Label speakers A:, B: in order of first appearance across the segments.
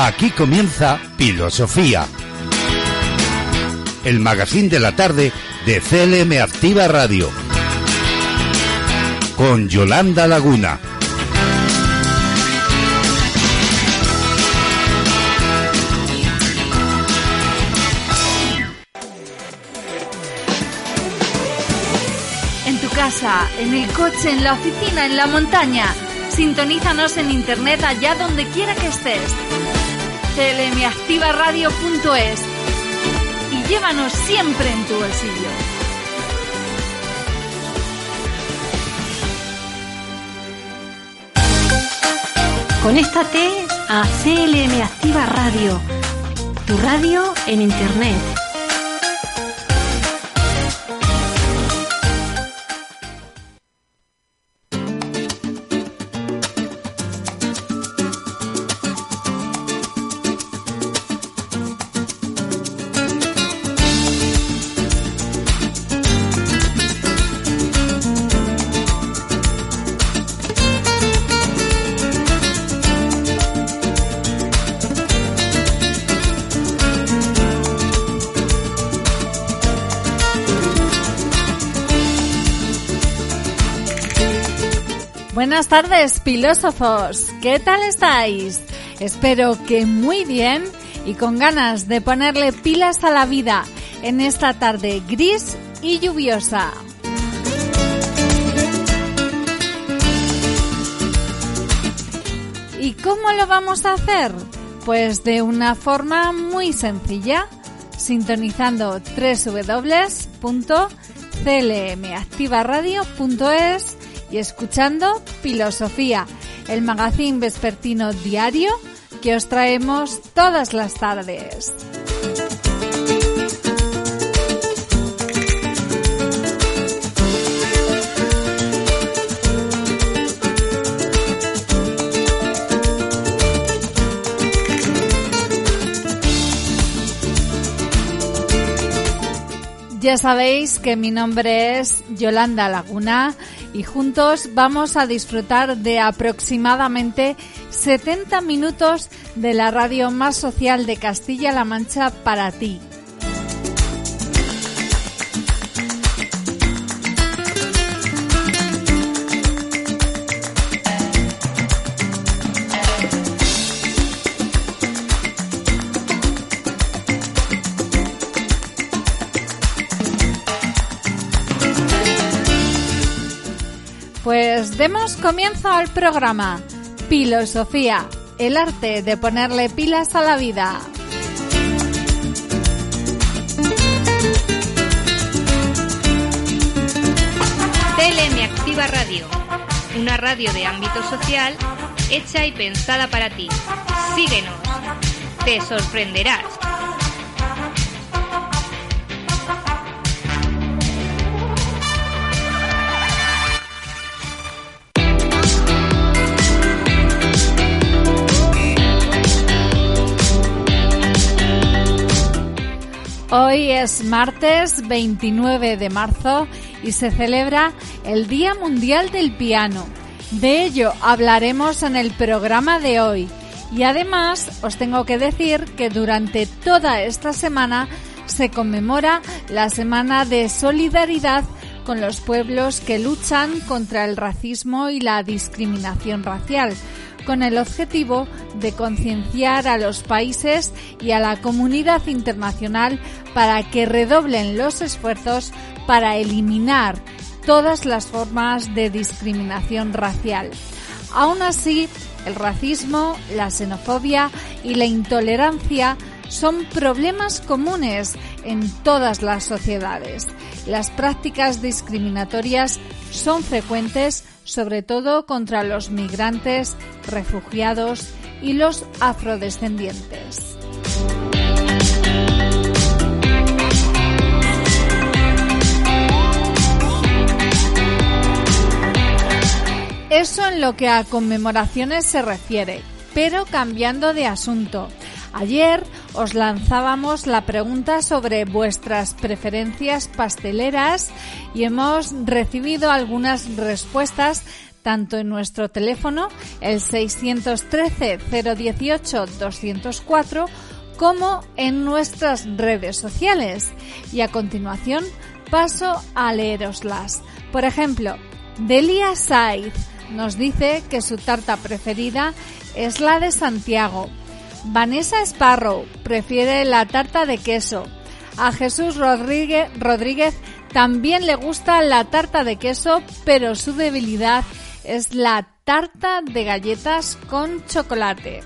A: Aquí comienza Filosofía. El magazine de la tarde de CLM Activa Radio. Con Yolanda Laguna.
B: En tu casa, en el coche, en la oficina, en la montaña. Sintonízanos en internet allá donde quiera que estés clmactivaradio.es y llévanos siempre en tu bolsillo.
C: Conéctate a CLM Activa Radio, tu radio en Internet.
B: Buenas tardes, filósofos. ¿Qué tal estáis? Espero que muy bien y con ganas de ponerle pilas a la vida en esta tarde gris y lluviosa. ¿Y cómo lo vamos a hacer? Pues de una forma muy sencilla, sintonizando www.clmactivaradio.es y escuchando Filosofía, el magazine vespertino diario que os traemos todas las tardes. Ya sabéis que mi nombre es Yolanda Laguna y juntos vamos a disfrutar de aproximadamente 70 minutos de la radio más social de Castilla-La Mancha para ti. Demos comienzo al programa Filosofía, el arte de ponerle pilas a la vida.
D: TLM Activa Radio, una radio de ámbito social hecha y pensada para ti. Síguenos, te sorprenderás.
B: Hoy es martes 29 de marzo y se celebra el Día Mundial del Piano. De ello hablaremos en el programa de hoy. Y además os tengo que decir que durante toda esta semana se conmemora la Semana de Solidaridad con los pueblos que luchan contra el racismo y la discriminación racial con el objetivo de concienciar a los países y a la comunidad internacional para que redoblen los esfuerzos para eliminar todas las formas de discriminación racial. Aún así, el racismo, la xenofobia y la intolerancia son problemas comunes en todas las sociedades. Las prácticas discriminatorias son frecuentes sobre todo contra los migrantes, refugiados y los afrodescendientes. Eso en lo que a conmemoraciones se refiere, pero cambiando de asunto. Ayer os lanzábamos la pregunta sobre vuestras preferencias pasteleras y hemos recibido algunas respuestas tanto en nuestro teléfono, el 613-018-204, como en nuestras redes sociales. Y a continuación paso a leeroslas. Por ejemplo, Delia Saiz nos dice que su tarta preferida la de Santiago. Vanessa Sparrow prefiere la tarta de queso. A Jesús Rodríguez, Rodríguez también le gusta la tarta de queso, pero su debilidad es la tarta de galletas con chocolate.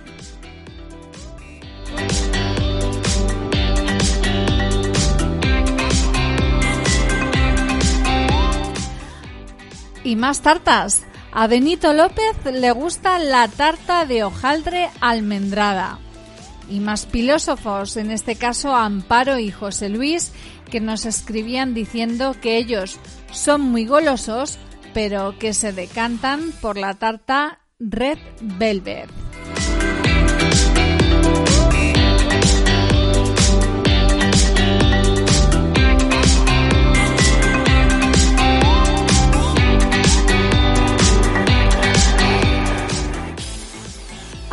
B: Y más tartas. A Benito López le gusta la tarta de hojaldre almendrada. Y más filósofos, en este caso Amparo y José Luis, que nos escribían diciendo que ellos son muy golosos, pero que se decantan por la tarta Red Velvet.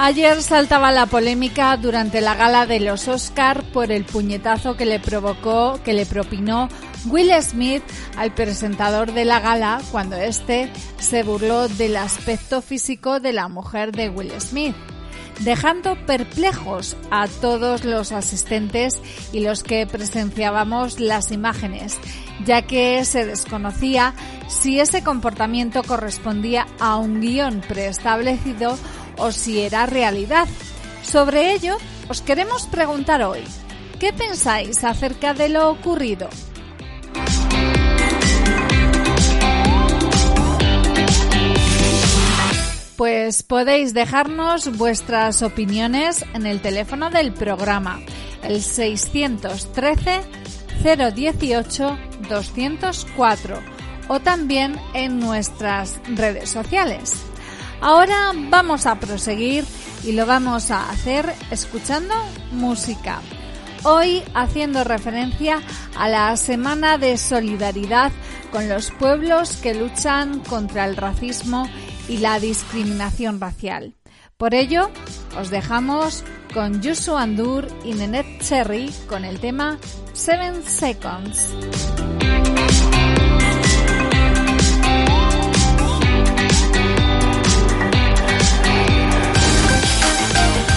B: Ayer saltaba la polémica durante la gala de los Oscar por el puñetazo que le provocó, que le propinó Will Smith al presentador de la gala cuando éste se burló del aspecto físico de la mujer de Will Smith, dejando perplejos a todos los asistentes y los que presenciábamos las imágenes, ya que se desconocía si ese comportamiento correspondía a un guion preestablecido o si era realidad. Sobre ello, os queremos preguntar hoy, ¿qué pensáis acerca de lo ocurrido? Pues podéis dejarnos vuestras opiniones en el teléfono del programa, el 613 018 204 o también en nuestras redes sociales. Ahora vamos a proseguir y lo vamos a hacer escuchando música. Hoy haciendo referencia a la Semana de Solidaridad con los pueblos que luchan contra el racismo y la discriminación racial. Por ello, os dejamos con Yusu Andur y Nenet Cherry con el tema Seven Seconds.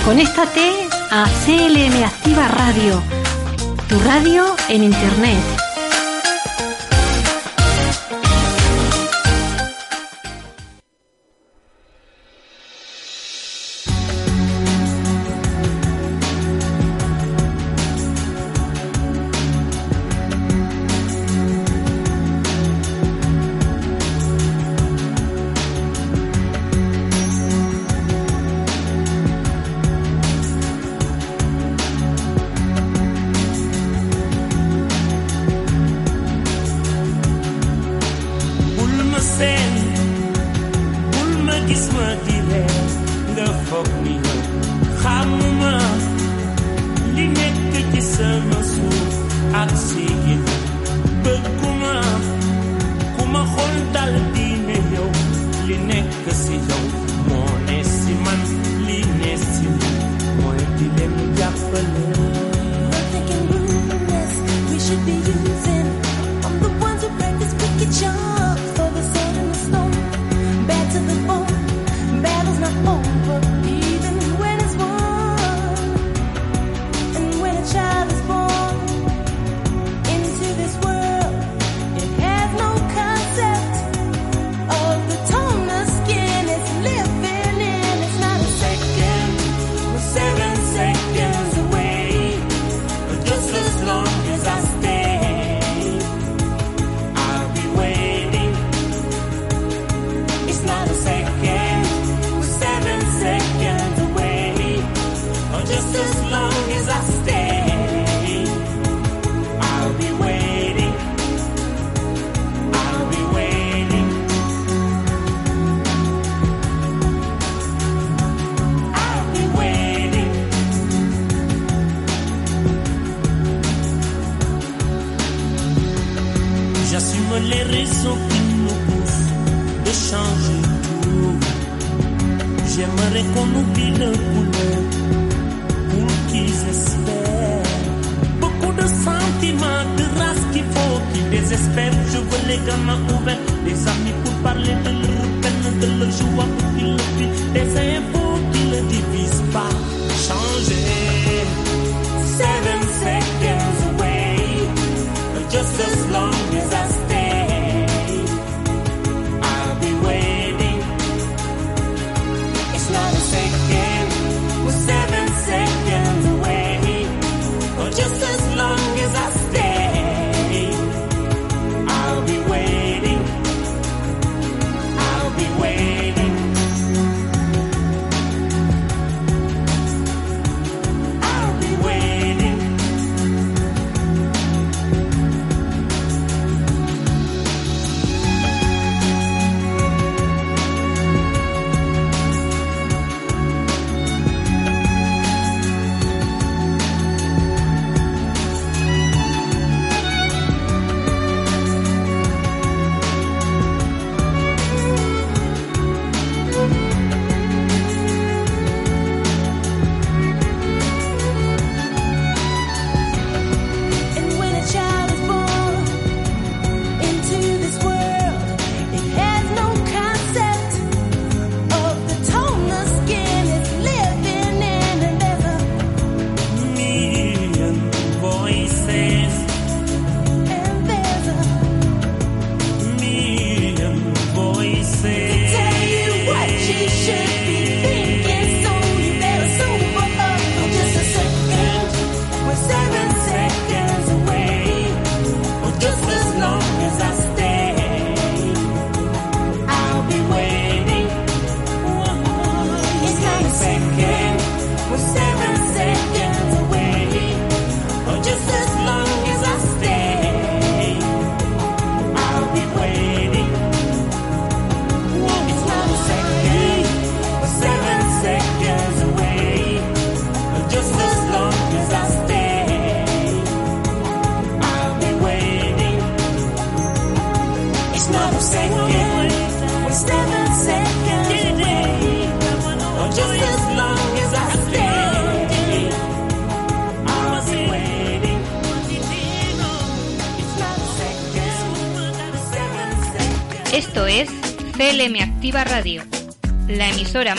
C: Conéctate a CLM Activa Radio, tu radio en Internet.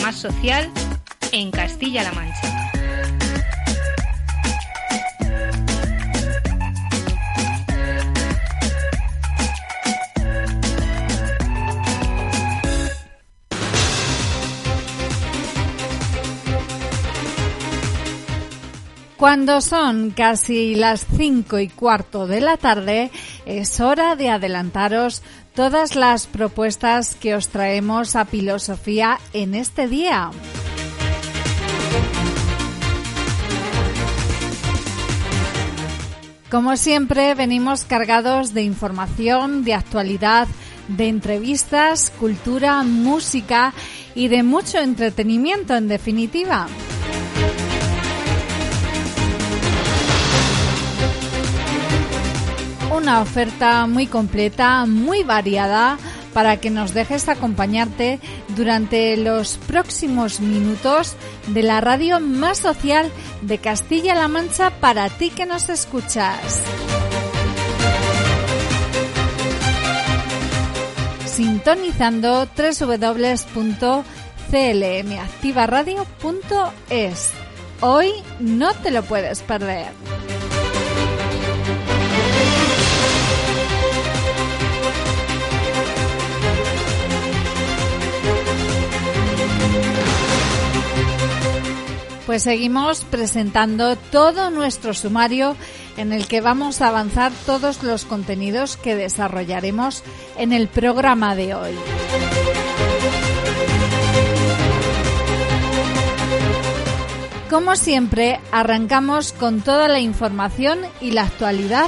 D: Más social en Castilla-La Mancha.
B: Cuando son casi las cinco y cuarto de la tarde, es hora de adelantaros todas las propuestas que os traemos a Filosofía en este día. Como siempre, venimos cargados de información, de actualidad, de entrevistas, cultura, música y de mucho entretenimiento en definitiva. Una oferta muy completa, muy variada, para que nos dejes acompañarte durante los próximos minutos de la radio más social de Castilla-La Mancha para ti que nos escuchas. Sintonizando www.clmactivaradio.es. Hoy no te lo puedes perder. Pues seguimos presentando todo nuestro sumario en el que vamos a avanzar todos los contenidos que desarrollaremos en el programa de hoy. Como siempre, arrancamos con toda la información y la actualidad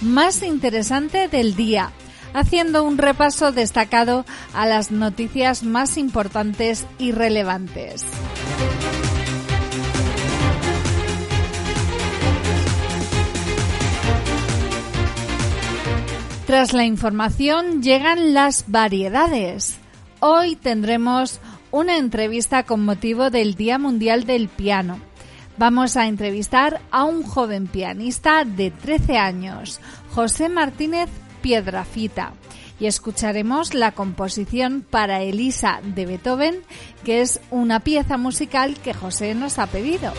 B: más interesante del día, haciendo un repaso destacado a las noticias más importantes y relevantes. Tras la información llegan las variedades. Hoy tendremos una entrevista con motivo del Día Mundial del Piano. Vamos a entrevistar a un joven pianista de 13 años, José Martínez Piedrafita, y escucharemos la composición para Elisa de Beethoven, que es una pieza musical que José nos ha pedido.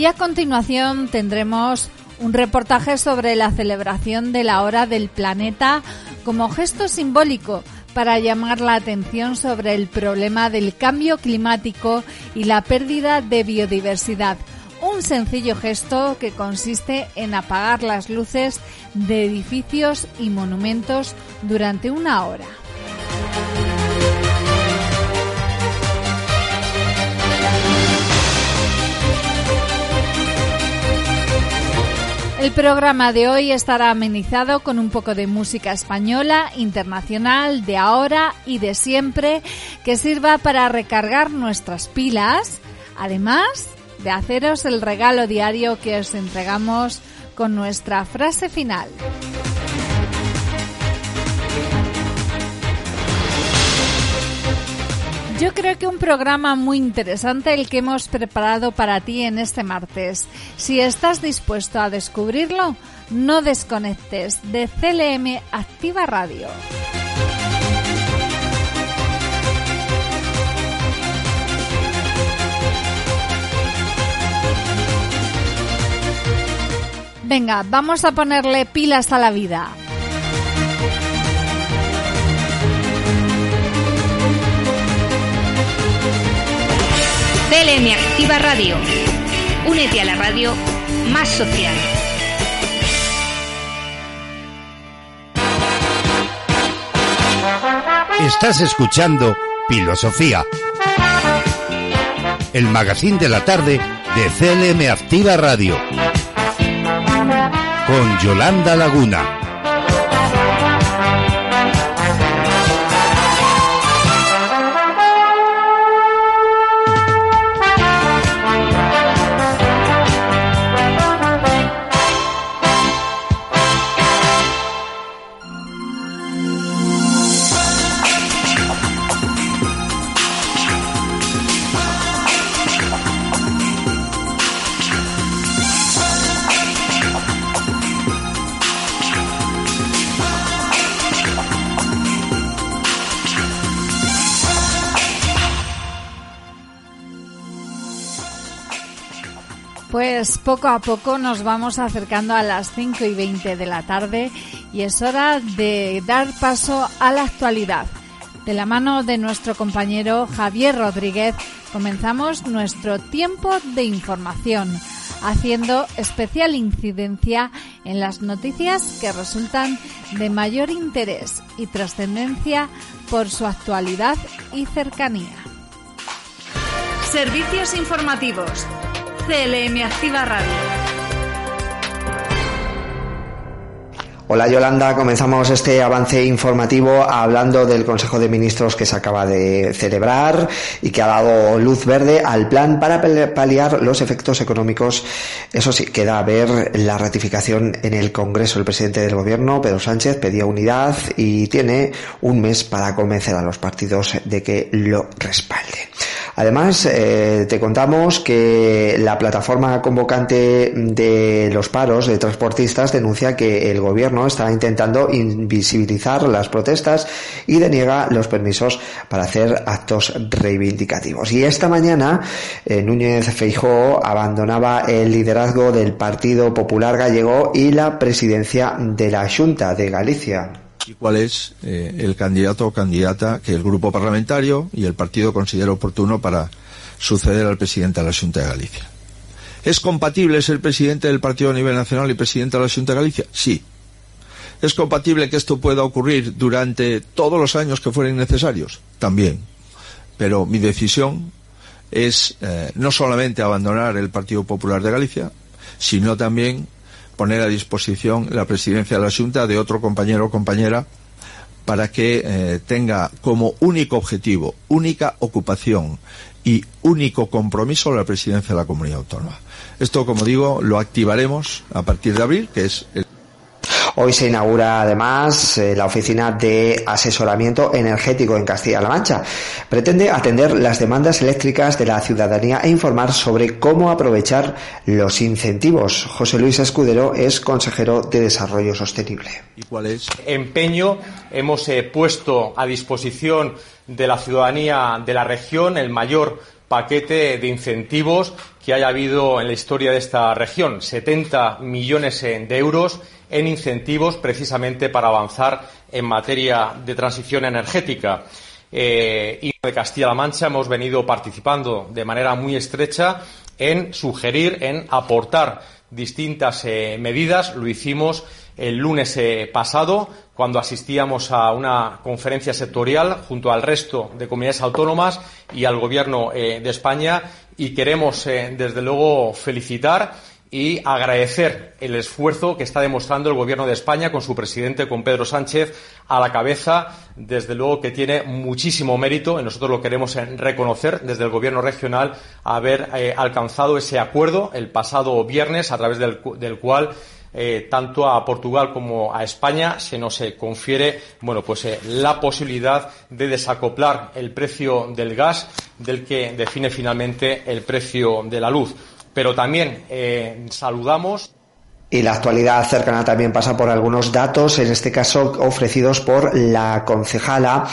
B: Y a continuación tendremos un reportaje sobre la celebración de la hora del planeta como gesto simbólico para llamar la atención sobre el problema del cambio climático y la pérdida de biodiversidad. Un sencillo gesto que consiste en apagar las luces de edificios y monumentos durante una hora. El programa de hoy estará amenizado con un poco de música española, internacional, de ahora y de siempre, que sirva para recargar nuestras pilas, además de haceros el regalo diario que os entregamos con nuestra frase final. Yo creo que un programa muy interesante el que hemos preparado para ti en este martes. Si estás dispuesto a descubrirlo, no desconectes de CLM Activa Radio. Venga, vamos a ponerle pilas a la vida.
D: CLM Activa Radio. Únete a la radio más social.
A: Estás escuchando Filosofía. El magazine de la tarde de CLM Activa Radio. Con Yolanda Laguna.
B: Poco a poco nos vamos acercando a las 5 y 20 de la tarde y es hora de dar paso a la actualidad. De la mano de nuestro compañero Javier Rodríguez comenzamos nuestro tiempo de información, haciendo especial incidencia en las noticias que resultan de mayor interés y trascendencia por su actualidad y cercanía.
C: Servicios informativos. CLM Activa Radio.
E: Hola Yolanda, comenzamos este avance informativo hablando del Consejo de Ministros que se acaba de celebrar y que ha dado luz verde al plan para paliar los efectos económicos. Eso sí, queda a ver la ratificación en el Congreso. El presidente del Gobierno, Pedro Sánchez, pedía unidad y tiene un mes para convencer a los partidos de que lo respalden. Además, eh, te contamos que la plataforma convocante de los paros de transportistas denuncia que el gobierno está intentando invisibilizar las protestas y deniega los permisos para hacer actos reivindicativos. Y esta mañana, eh, Núñez Feijó abandonaba el liderazgo del Partido Popular Gallego y la presidencia de la Junta de Galicia
F: y cuál es eh, el candidato o candidata que el grupo parlamentario y el partido considera oportuno para suceder al presidente de la Junta de Galicia. ¿Es compatible ser presidente del partido a nivel nacional y presidente de la Junta de Galicia? Sí. ¿Es compatible que esto pueda ocurrir durante todos los años que fueren necesarios? También. Pero mi decisión es eh, no solamente abandonar el Partido Popular de Galicia, sino también poner a disposición la presidencia de la Junta de otro compañero o compañera para que eh, tenga como único objetivo, única ocupación y único compromiso la presidencia de la comunidad autónoma. Esto, como digo, lo activaremos a partir de abril, que es el
E: Hoy se inaugura además eh, la oficina de asesoramiento energético en Castilla-La Mancha. Pretende atender las demandas eléctricas de la ciudadanía e informar sobre cómo aprovechar los incentivos. José Luis Escudero es consejero de Desarrollo Sostenible.
F: ¿Y cuál es?
G: empeño hemos eh, puesto a disposición de la ciudadanía de la región el mayor paquete de incentivos que haya habido en la historia de esta región. 70 millones eh, de euros en incentivos precisamente para avanzar en materia de transición energética. Eh, y de Castilla-La Mancha hemos venido participando de manera muy estrecha en sugerir, en aportar distintas eh, medidas. Lo hicimos el lunes eh, pasado, cuando asistíamos a una conferencia sectorial junto al resto de comunidades autónomas y al Gobierno eh, de España. Y queremos, eh, desde luego, felicitar y agradecer el esfuerzo que está demostrando el Gobierno de España con su presidente, con Pedro Sánchez, a la cabeza. Desde luego que tiene muchísimo mérito nosotros lo queremos reconocer desde el Gobierno regional haber eh, alcanzado ese acuerdo el pasado viernes a través del, cu- del cual eh, tanto a Portugal como a España se nos eh, confiere bueno pues la posibilidad de desacoplar el precio del gas del que define finalmente el precio de la luz. Pero también eh, saludamos
E: Y la actualidad cercana también pasa por algunos datos, en este caso ofrecidos por la concejala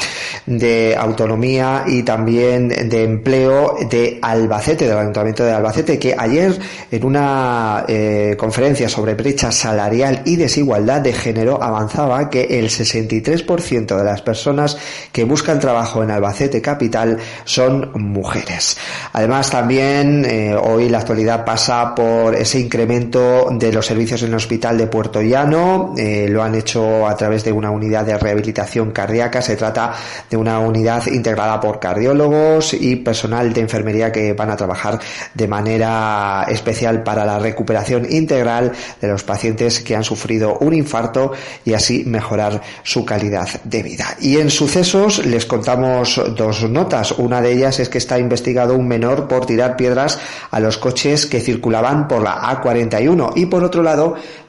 E: de Autonomía y también de Empleo de Albacete, del Ayuntamiento de Albacete, que ayer en una eh, conferencia sobre brecha salarial y desigualdad de género avanzaba que el 63% de las personas que buscan trabajo en Albacete Capital son mujeres. Además también eh, hoy la actualidad pasa por ese incremento de los servicios en el hospital de Puerto Llano, eh, lo han hecho a través de una unidad de rehabilitación cardíaca, se trata de una unidad integrada por cardiólogos y personal de enfermería que van a trabajar de manera especial para la recuperación integral de los pacientes que han sufrido un infarto y así mejorar su calidad de vida. Y en sucesos les contamos dos notas. Una de ellas es que está investigado un menor por tirar piedras a los coches que circulaban por la A41 y por otro lado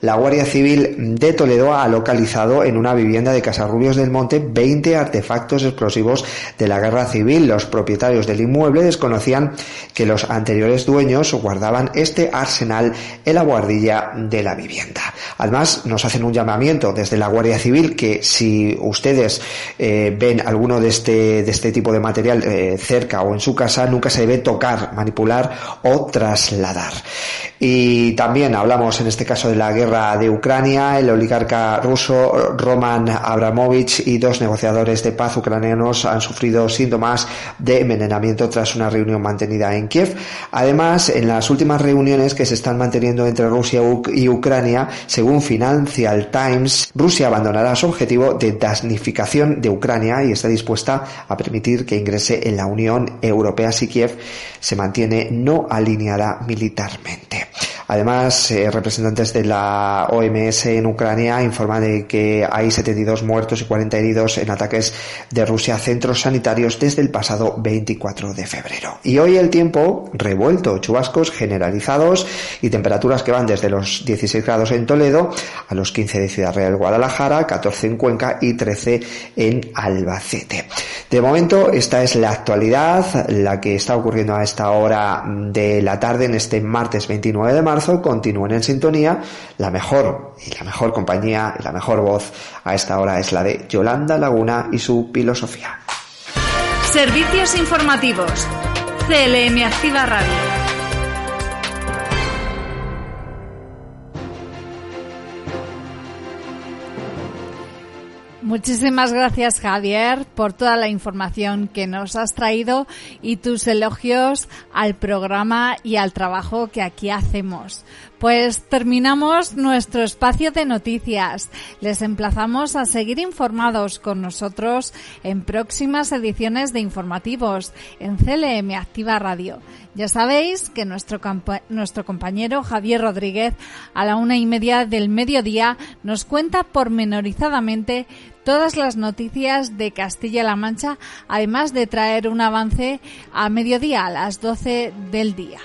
E: la Guardia Civil de Toledo ha localizado en una vivienda de Casarrubios del Monte 20 artefactos explosivos de la guerra civil. Los propietarios del inmueble desconocían que los anteriores dueños guardaban este arsenal en la guardilla de la vivienda. Además, nos hacen un llamamiento desde la Guardia Civil que si ustedes eh, ven alguno de este, de este tipo de material eh, cerca o en su casa, nunca se debe tocar, manipular o trasladar. Y también hablamos en este caso de la guerra de Ucrania. El oligarca ruso Roman Abramovich y dos negociadores de paz ucranianos han sufrido síntomas de envenenamiento tras una reunión mantenida en Kiev. Además, en las últimas reuniones que se están manteniendo entre Rusia y Ucrania, según Financial Times, Rusia abandonará su objetivo de dasnificación de Ucrania y está dispuesta a permitir que ingrese en la Unión Europea si Kiev se mantiene no alineada militarmente. Además, eh, representantes de la OMS en Ucrania informan de que hay 72 muertos y 40 heridos en ataques de Rusia a centros sanitarios desde el pasado 24 de febrero. Y hoy el tiempo revuelto, chubascos generalizados y temperaturas que van desde los 16 grados en Toledo a los 15 de Ciudad Real Guadalajara, 14 en Cuenca y 13 en Albacete. De momento, esta es la actualidad, la que está ocurriendo a esta hora de la tarde en este martes 29 de marzo. Continúen en sintonía. La mejor y la mejor compañía y la mejor voz a esta hora es la de Yolanda Laguna y su filosofía.
C: Servicios informativos. CLM Activa Radio.
B: Muchísimas gracias Javier por toda la información que nos has traído y tus elogios al programa y al trabajo que aquí hacemos. Pues terminamos nuestro espacio de noticias. Les emplazamos a seguir informados con nosotros en próximas ediciones de informativos en CLM Activa Radio. Ya sabéis que nuestro, nuestro compañero Javier Rodríguez a la una y media del mediodía nos cuenta pormenorizadamente todas las noticias de Castilla-La Mancha, además de traer un avance a mediodía, a las 12 del día.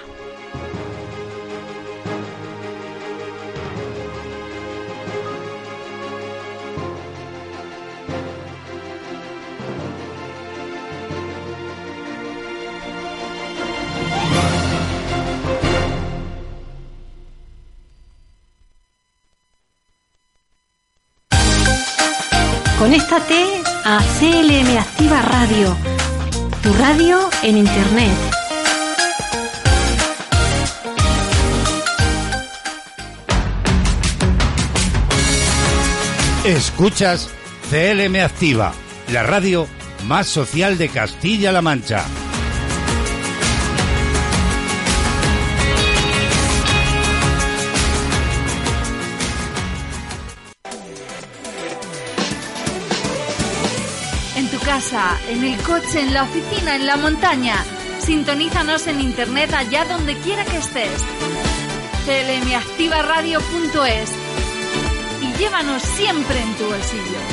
H: Conéctate a CLM Activa Radio, tu radio en Internet.
A: Escuchas CLM Activa, la radio más social de Castilla-La Mancha.
B: En el coche, en la oficina, en la montaña. Sintonízanos en internet allá donde quiera que estés. clmactivaradio.es y llévanos siempre en tu bolsillo.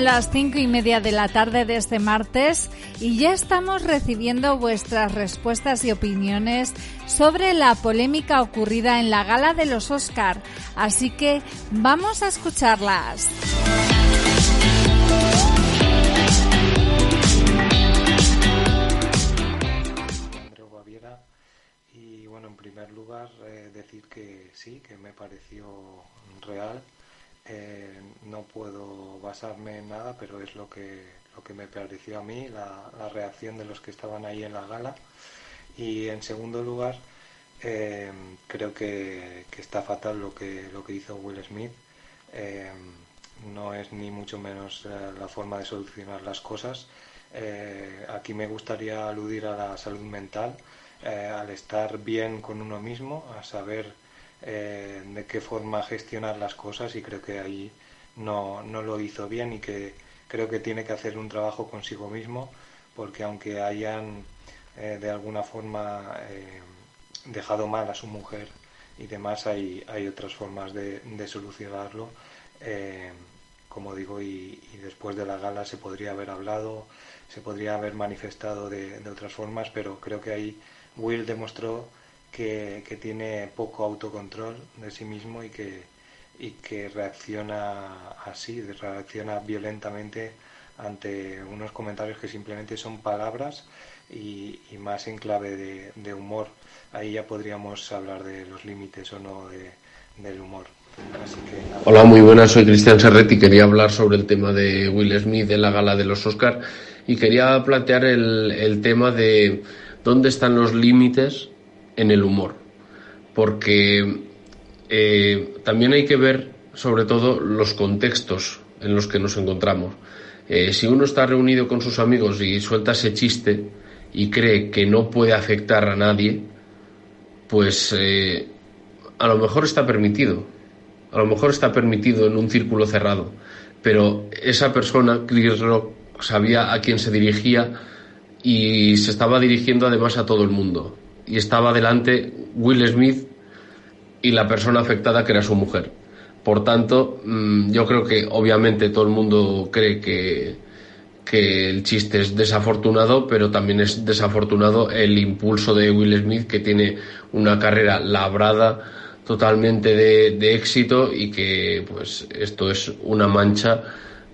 B: Las cinco y media de la tarde de este martes y ya estamos recibiendo vuestras respuestas y opiniones sobre la polémica ocurrida en la gala de los Oscar. Así que vamos a escucharlas.
I: Y bueno en primer lugar eh, decir que sí que me pareció real Eh, no puedo basarme en nada pero es lo que lo que me pareció a mí la, la reacción de los que estaban ahí en la gala. Y en segundo lugar eh, creo que, que está fatal lo que lo que hizo Will Smith. Eh, no es ni mucho menos la forma de solucionar las cosas. Aquí me gustaría aludir a la salud mental, al estar bien con uno mismo, a saber eh, de qué forma gestionar las cosas y creo que ahí no, no lo hizo bien y que creo que tiene que hacer un trabajo consigo mismo porque aunque hayan eh, de alguna forma eh, dejado mal a su mujer y demás hay, hay otras formas de, de solucionarlo. Eh, como digo y, y después de la gala se podría haber hablado se podría haber manifestado de, de otras formas pero creo que ahí Will demostró que, que tiene poco autocontrol de sí mismo y que, y que reacciona así, reacciona violentamente ante unos comentarios que simplemente son palabras y, más en clave de, humor. Ahí ya podríamos hablar de los límites o no de, del humor.
J: Hola, muy buenas, soy Cristian Serretti. Quería hablar sobre el tema de Will Smith en la gala de los Oscar y quería plantear el tema de dónde están los límites en el humor. Porque eh, también hay que ver, sobre todo, los contextos en los que nos encontramos. Eh, si uno está reunido con sus amigos y suelta ese chiste y cree que no puede afectar a nadie, pues eh, a lo mejor está permitido. A lo mejor está permitido en un círculo cerrado. Pero esa persona, Chris Rock, sabía a quién se dirigía y se estaba dirigiendo además a todo el mundo. Y estaba delante Will Smith y la persona afectada que era su mujer. Por tanto, mm, yo creo que obviamente todo el mundo cree que, que el chiste es desafortunado, pero también es desafortunado el impulso de Will Smith, que tiene una carrera labrada totalmente de, de éxito y que pues esto es una mancha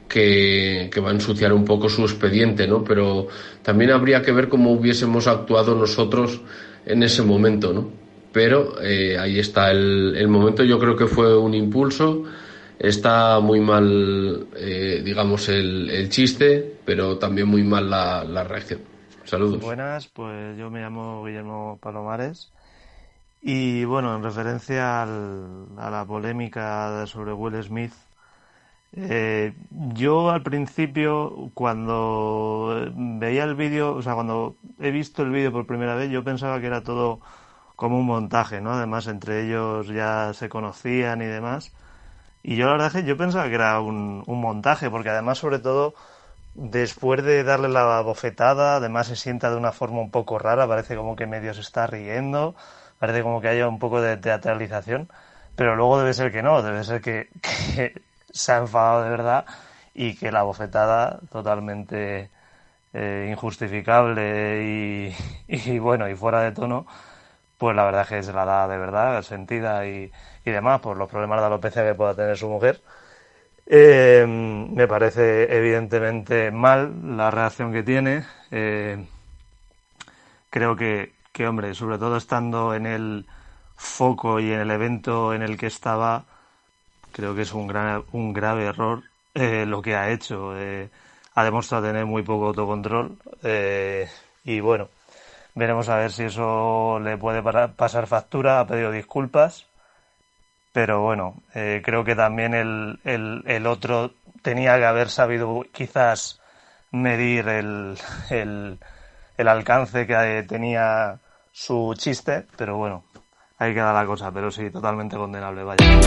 J: que, que va a ensuciar un poco su expediente, ¿no? Pero también habría que ver cómo hubiésemos actuado nosotros en ese momento, ¿no? Pero eh, ahí está el, el momento, yo creo que fue un impulso, está muy mal, eh, digamos, el, el chiste, pero también muy mal la, la reacción. Saludos.
K: Buenas, pues yo me llamo Guillermo Palomares y bueno, en referencia al- a la polémica sobre Will Smith, eh, yo al principio cuando veía el vídeo, o sea, cuando he visto el vídeo por primera vez, yo pensaba que era todo como un montaje, ¿no? Además, entre ellos ya se conocían y demás. Y yo la verdad es que yo pensaba que era un, montaje, porque además, sobre todo, después de darle la bofetada, además se sienta de una forma un poco rara, parece como que medio se está riendo, parece como que haya un poco de teatralización, pero luego debe ser que no, debe ser que, que se ha enfadado de verdad y que la bofetada totalmente eh, injustificable y, bueno, y fuera de tono, pues la verdad es que se la da de verdad, sentida y, y demás, por los problemas de alopecia que pueda tener su mujer. Eh, me parece evidentemente mal la reacción que tiene. Eh, creo que, que, hombre, sobre todo estando en el foco y en el evento en el que estaba, creo que es un, gran, un grave error eh, lo que ha hecho. Eh, ha demostrado tener muy poco autocontrol eh, y bueno, veremos a ver si eso le puede pasar factura. Ha pedido disculpas, pero bueno, creo que también el, el, el otro tenía que haber sabido quizás medir el, el alcance que tenía su chiste, pero bueno, ahí queda la cosa, pero sí, totalmente condenable, vaya.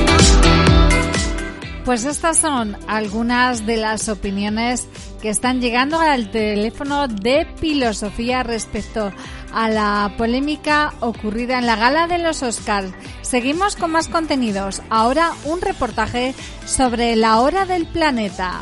B: Pues estas son algunas de las opiniones que están llegando al teléfono de filosofía respecto a la polémica ocurrida en la gala de los Oscars. Seguimos con más contenidos. Ahora un reportaje sobre la hora del planeta.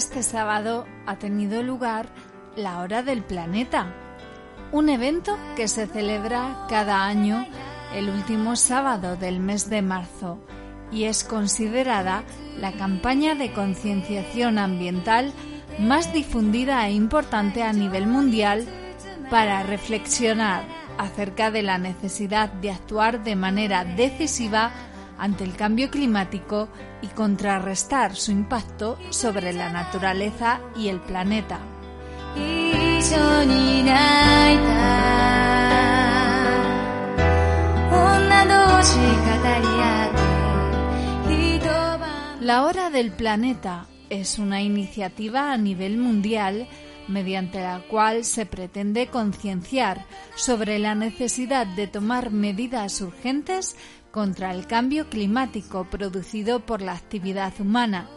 B: Este sábado ha tenido lugar la Hora del Planeta, un evento que se celebra cada año el último sábado del mes de marzo y es considerada la campaña de concienciación ambiental más difundida e importante a nivel mundial para reflexionar acerca de la necesidad de actuar de manera decisiva ante el cambio climático y contrarrestar su impacto sobre la naturaleza y el planeta. La Hora del Planeta es una iniciativa a nivel mundial mediante la cual se pretende concienciar sobre la necesidad de tomar medidas urgentes contra el cambio climático producido por la actividad humana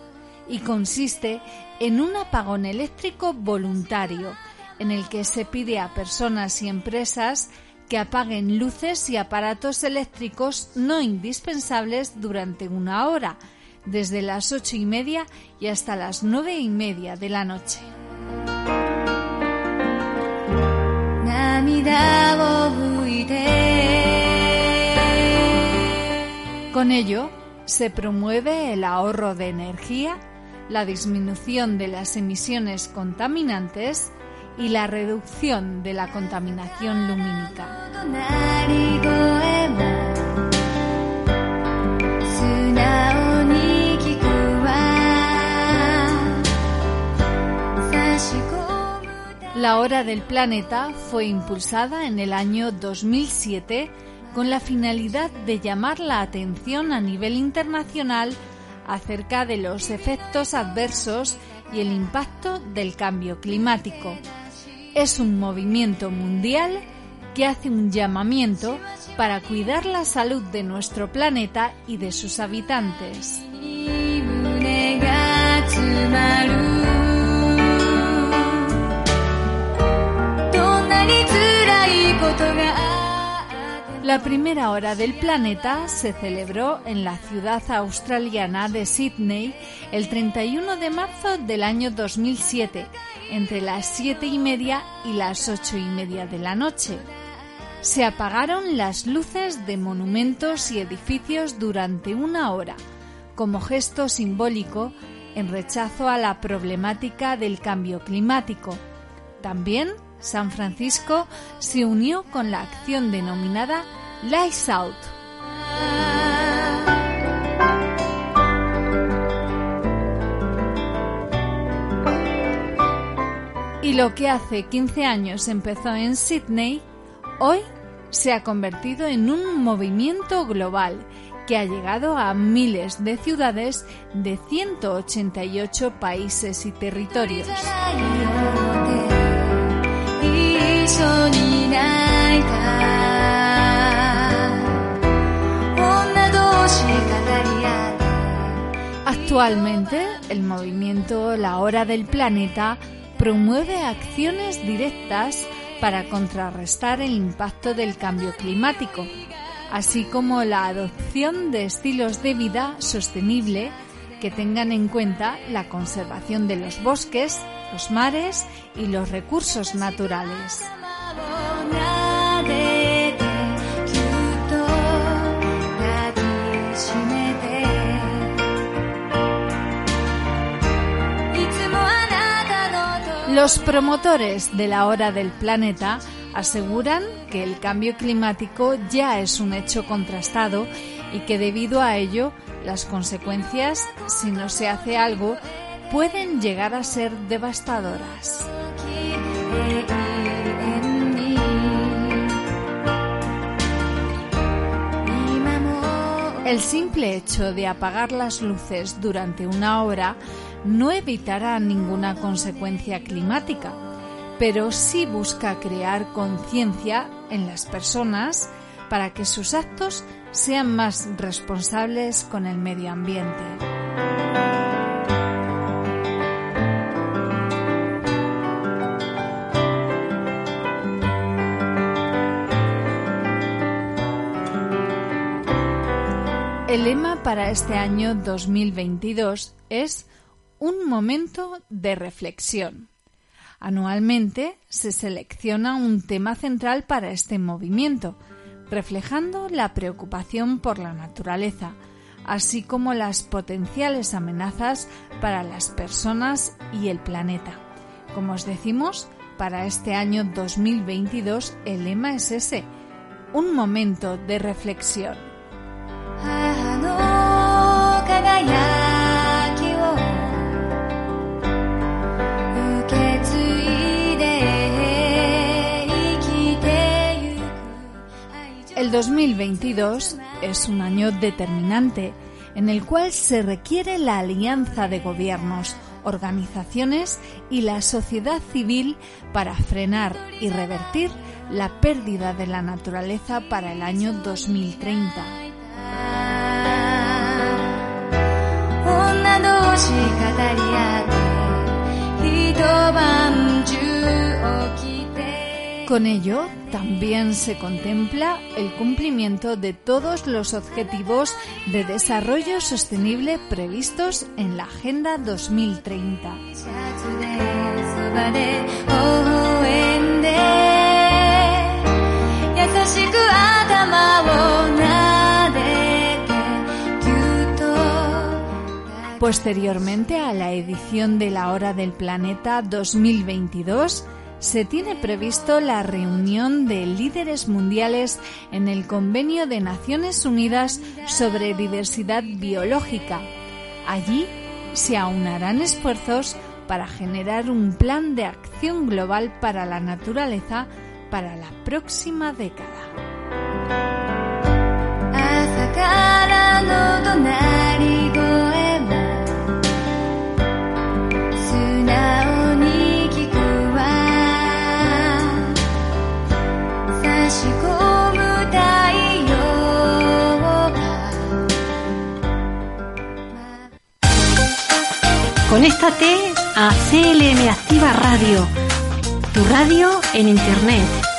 B: y consiste en un apagón eléctrico voluntario en el que se pide a personas y empresas que apaguen luces y aparatos eléctricos no indispensables durante una hora, desde las ocho y media y hasta las nueve y media de la noche. Con ello, se promueve el ahorro de energía, la disminución de las emisiones contaminantes y la reducción de la contaminación lumínica. La Hora del Planeta fue impulsada en el año 2007 con la finalidad de llamar la atención a nivel internacional acerca de los efectos adversos y el impacto del cambio climático. Es un movimiento mundial que hace un llamamiento para cuidar la salud de nuestro planeta y de sus habitantes. La primera hora del planeta se celebró en la ciudad australiana de Sydney el 31 de marzo del año 2007, entre las siete y media y las ocho y media de la noche. Se apagaron las luces de monumentos y edificios durante una hora, como gesto simbólico en rechazo a la problemática del cambio climático. También San Francisco se unió con la acción denominada Lights Out. Y lo que hace 15 años empezó en Sydney, hoy se ha convertido en un movimiento global que ha llegado a miles de ciudades de 188 países y territorios. Actualmente, el movimiento La Hora del Planeta promueve acciones directas para contrarrestar el impacto del cambio climático, así como la adopción de estilos de vida sostenible que tengan en cuenta la conservación de los bosques, los mares y los recursos naturales. Los promotores de la hora del planeta aseguran que el cambio climático ya es un hecho contrastado y que debido a ello las consecuencias, si no se hace algo, pueden llegar a ser devastadoras. El simple hecho de apagar las luces durante una hora no evitará ninguna consecuencia climática, pero sí busca crear conciencia en las personas para que sus actos sean más responsables con el medio ambiente. El lema para este año 2022 es un momento de reflexión. Anualmente se selecciona un tema central para este movimiento, reflejando la preocupación por la naturaleza, así como las potenciales amenazas para las personas y el planeta. Como os decimos, para este año 2022 el lema es ese, un momento de reflexión. El 2022 es un año determinante en el cual se requiere la alianza de gobiernos, organizaciones y la sociedad civil para frenar y revertir la pérdida de la naturaleza para el año 2030. Con ello, también se contempla el cumplimiento de todos los objetivos de desarrollo sostenible previstos en la Agenda 2030. Posteriormente a la edición de la Hora del Planeta 2022, se tiene previsto la reunión de líderes mundiales en el Convenio de Naciones Unidas sobre Diversidad Biológica. Allí se aunarán esfuerzos para generar un plan de acción global para la naturaleza para la próxima década.
C: Conéctate a CLM Activa Radio, tu radio en Internet.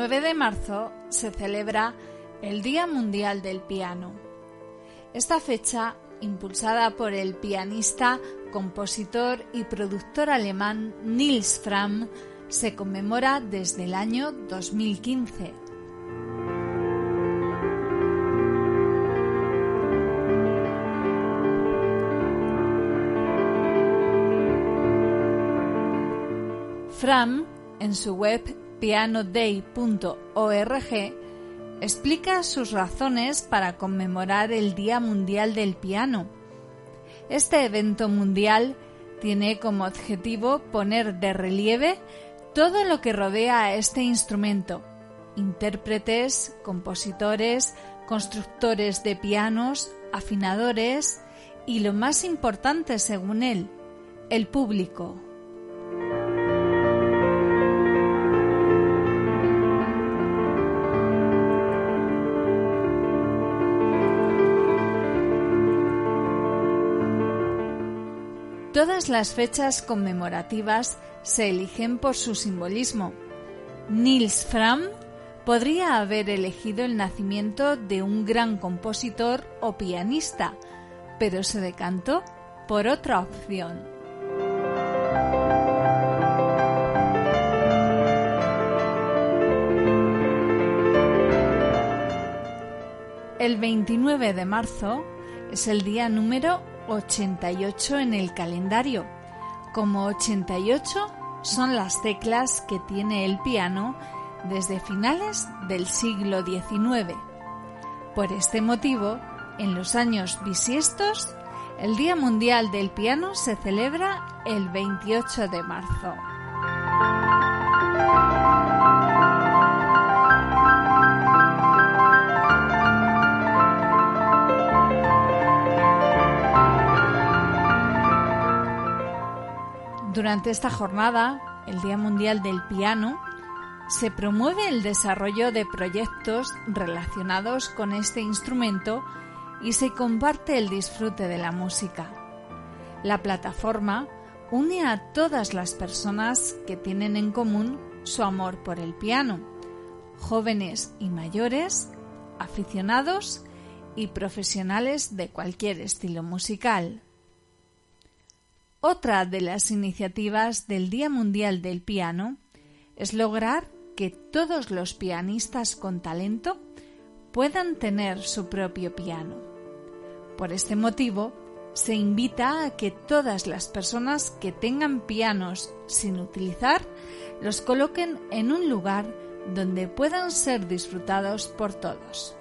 B: 29 de marzo se celebra el Día Mundial del Piano. Esta fecha, impulsada por el pianista, compositor y productor alemán Nils Fram, se conmemora desde el año 2015. Fram, en su web pianoday.org, explica sus razones para conmemorar el Día Mundial del Piano. Este evento mundial tiene como objetivo poner de relieve todo lo que rodea a este instrumento, intérpretes, compositores, constructores de pianos, afinadores y lo más importante según él, el público. Todas las fechas conmemorativas se eligen por su simbolismo. Nils Fram podría haber elegido el nacimiento de un gran compositor o pianista, pero se decantó por otra opción. El 29 de marzo es el día número 88 en el calendario. Como 88 son las teclas que tiene el piano desde finales del siglo XIX. Por este motivo, en los años bisiestos, el Día Mundial del Piano se celebra el 28 de marzo. Durante esta jornada, el Día Mundial del Piano, se promueve el desarrollo de proyectos relacionados con este instrumento y se comparte el disfrute de la música. La plataforma une a todas las personas que tienen en común su amor por el piano, jóvenes y mayores, aficionados y profesionales de cualquier estilo musical. Otra de las iniciativas del Día Mundial del Piano es lograr que todos los pianistas con talento puedan tener su propio piano. Por este motivo, se invita a que todas las personas que tengan pianos sin utilizar los coloquen en un lugar donde puedan ser disfrutados por todos.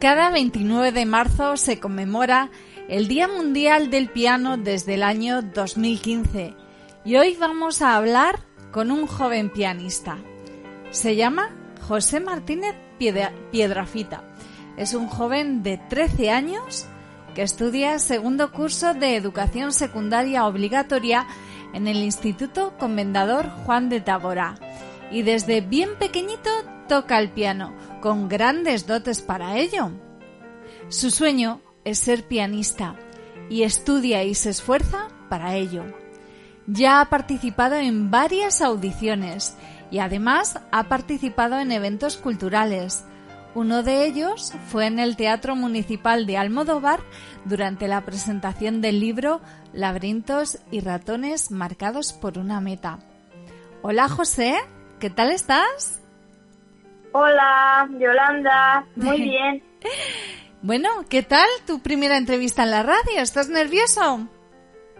B: Cada 29 de marzo se conmemora el Día Mundial del Piano desde el año 2015 y hoy vamos a hablar con un joven pianista. Se llama José Martínez Piedrafita. Es un joven de 13 años que estudia segundo curso de educación secundaria obligatoria en el Instituto Comendador Juan de Tabora y desde bien pequeñito toca el piano, con grandes dotes para ello. Su sueño es ser pianista y estudia y se esfuerza para ello. Ya ha participado en varias audiciones y además ha participado en eventos culturales. Uno de ellos fue en el Teatro Municipal de Almodóvar durante la presentación del libro Laberintos y ratones marcados por una meta. Hola José, ¿qué tal estás?
L: Hola, Yolanda, muy bien.
B: bueno, ¿qué tal tu primera entrevista en la radio? ¿Estás nervioso?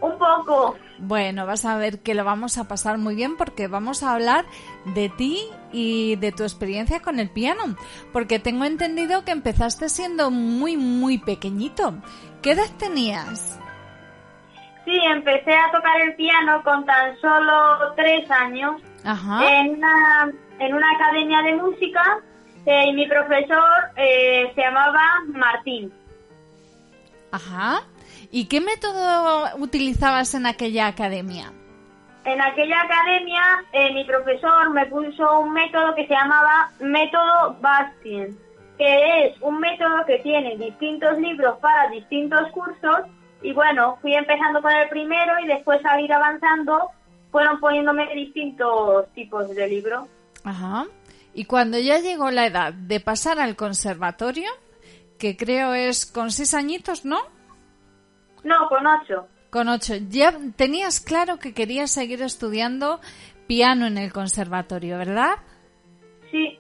L: Un poco.
B: Bueno, vas a ver que lo vamos a pasar muy bien porque vamos a hablar de ti y de tu experiencia con el piano, porque tengo entendido que empezaste siendo muy, muy pequeñito. ¿Qué edad tenías?
L: Sí, empecé a tocar el piano con tan solo tres años
B: Ajá.
L: en una en una academia de música eh, y mi profesor eh, se llamaba Martín.
B: Ajá. ¿Y qué método utilizabas en aquella academia?
L: En aquella academia eh, mi profesor me puso un método que se llamaba método Bastien, que es un método que tiene distintos libros para distintos cursos y bueno, fui empezando con el primero y después al ir avanzando fueron poniéndome distintos tipos de libros.
B: Ajá. Y cuando ya llegó la edad de pasar al conservatorio, que creo es con seis añitos, ¿no?
L: No, con ocho.
B: Con ocho. Ya tenías claro que querías seguir estudiando piano en el conservatorio, ¿verdad?
L: Sí.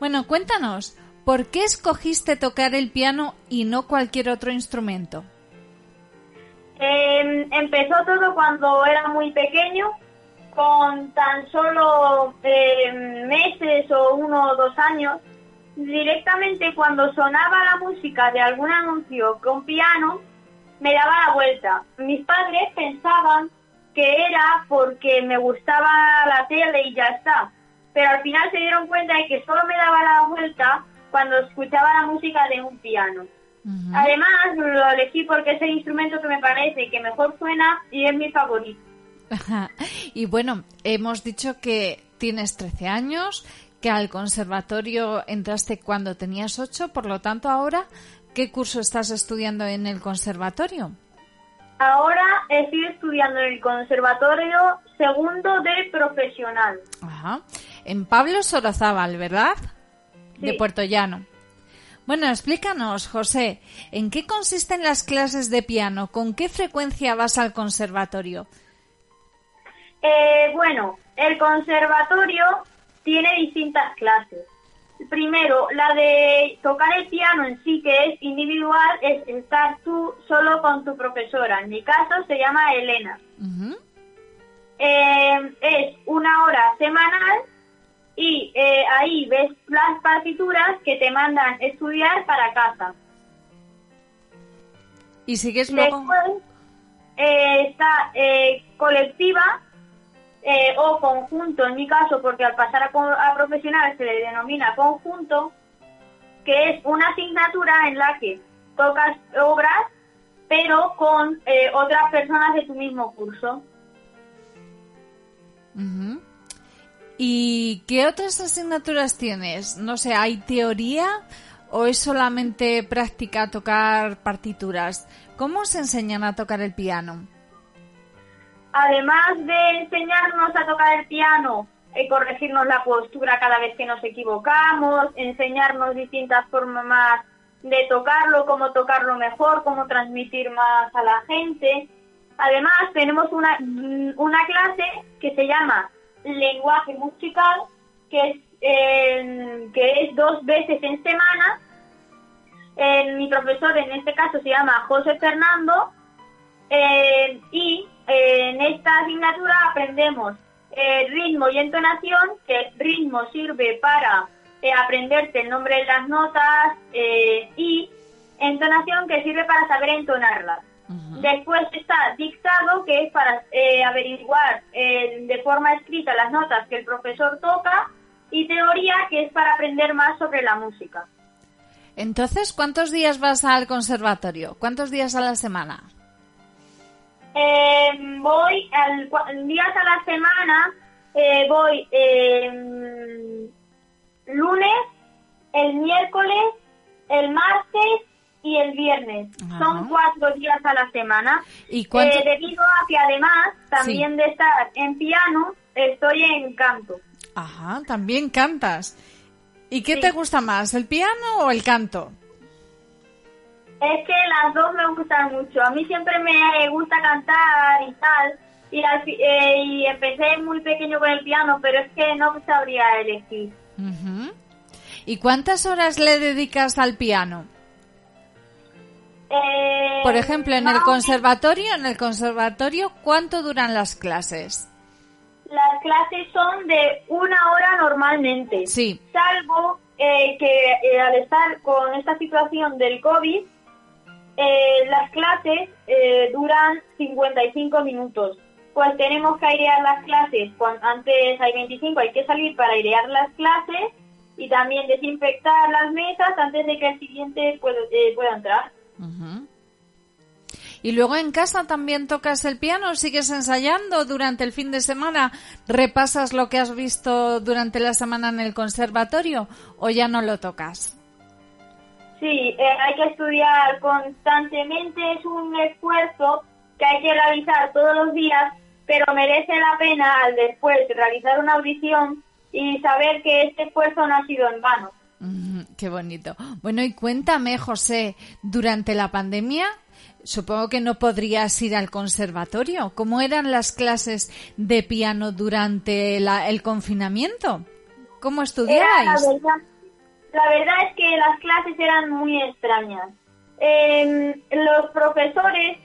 B: Bueno, cuéntanos, ¿por qué escogiste tocar el piano y no cualquier otro instrumento?
L: Eh, empezó todo cuando era muy pequeño, con tan solo eh, meses o uno o dos años. Directamente cuando sonaba la música de algún anuncio con piano, me daba la vuelta. Mis padres pensaban que era porque me gustaba la tele y ya está. Pero al final se dieron cuenta de que solo me daba la vuelta cuando escuchaba la música de un piano. Además, lo elegí porque es el instrumento que me parece que mejor suena y es mi favorito.
B: y bueno, hemos dicho que tienes 13 años, que al conservatorio entraste cuando tenías 8, por lo tanto ahora, ¿qué curso estás estudiando en el conservatorio?
L: Ahora estoy estudiando en el conservatorio segundo de profesional.
B: Ajá. En Pablo Sorozábal, ¿verdad? De Puerto Llano. Bueno, explícanos, José, ¿en qué consisten las clases de piano? ¿Con qué frecuencia vas al conservatorio?
L: Eh, bueno, el conservatorio tiene distintas clases. Primero, la de tocar el piano en sí, que es individual, es estar tú solo con tu profesora. En mi caso se llama Elena. Eh, es una hora semanal y eh, ahí ves las partituras que te mandan estudiar para casa.
B: ¿Y sigues luego?
L: Después eh, está eh, colectiva eh, o conjunto, en mi caso, porque al pasar a, a profesional se le denomina conjunto, que es una asignatura en la que tocas obras, pero con eh, otras personas de tu mismo curso.
B: Ujú. ¿Y qué otras asignaturas tienes? No sé, ¿hay teoría o es solamente práctica tocar partituras? ¿Cómo se enseñan a tocar el piano?
L: Además de enseñarnos a tocar el piano, eh, corregirnos la postura cada vez que nos equivocamos, enseñarnos distintas formas de tocarlo, cómo tocarlo mejor, cómo transmitir más a la gente. Además, tenemos una, mm, una clase que se llama lenguaje musical, que es, que es dos veces en semana. Eh, mi profesor en este caso se llama José Fernando eh, y en esta asignatura aprendemos eh, ritmo y entonación, que el ritmo sirve para eh, aprenderte el nombre de las notas eh, y entonación que sirve para saber entonarlas. Después está dictado, que es para eh, averiguar eh, de forma escrita las notas que el profesor toca, y teoría, que es para aprender más sobre la música.
B: Entonces, ¿cuántos días vas al conservatorio? ¿Cuántos días a la semana?
L: Eh, voy al, días a la semana, eh, voy eh, lunes, el miércoles, el martes y el viernes. Son cuatro días a la semana.
B: ¿Y cuánto-
L: Eh, debido a que además, también de estar en piano, estoy en canto.
B: Ajá, también cantas. ¿Y qué te gusta más, el piano o el canto?
L: Es que las dos me gustan mucho. A mí siempre me gusta cantar y tal. Y, al eh, y empecé muy pequeño con el piano, pero es que no sabría elegir.
B: Ujú. ¿Y cuántas horas le dedicas al piano?
L: Eh,
B: Por ejemplo, en el conservatorio, en el conservatorio, ¿cuánto duran las clases?
L: Las clases son de una hora normalmente.
B: Sí.
L: Salvo eh, que eh, al estar con esta situación del COVID, eh, las clases eh, duran 55 minutos. Pues tenemos que airear las clases. Antes hay 25, hay que salir para airear las clases y también desinfectar las mesas antes de que el siguiente pueda, eh, pueda entrar.
B: ¿Y luego en casa también tocas el piano? ¿Sigues ensayando durante el fin de semana? ¿Repasas lo que has visto durante la semana en el conservatorio o ya no lo tocas?
L: Sí, eh, hay que estudiar constantemente, es un esfuerzo que hay que realizar todos los días, pero merece la pena al después realizar una audición y saber que este esfuerzo no ha sido en vano.
B: Qué bonito. Bueno, y cuéntame, José, durante la pandemia, supongo que no podrías ir al conservatorio. ¿Cómo eran las clases de piano durante la- el confinamiento? ¿Cómo
L: Era,
B: estudiabais?
L: la verdad, la verdad es que las clases eran muy extrañas. Em, los profesores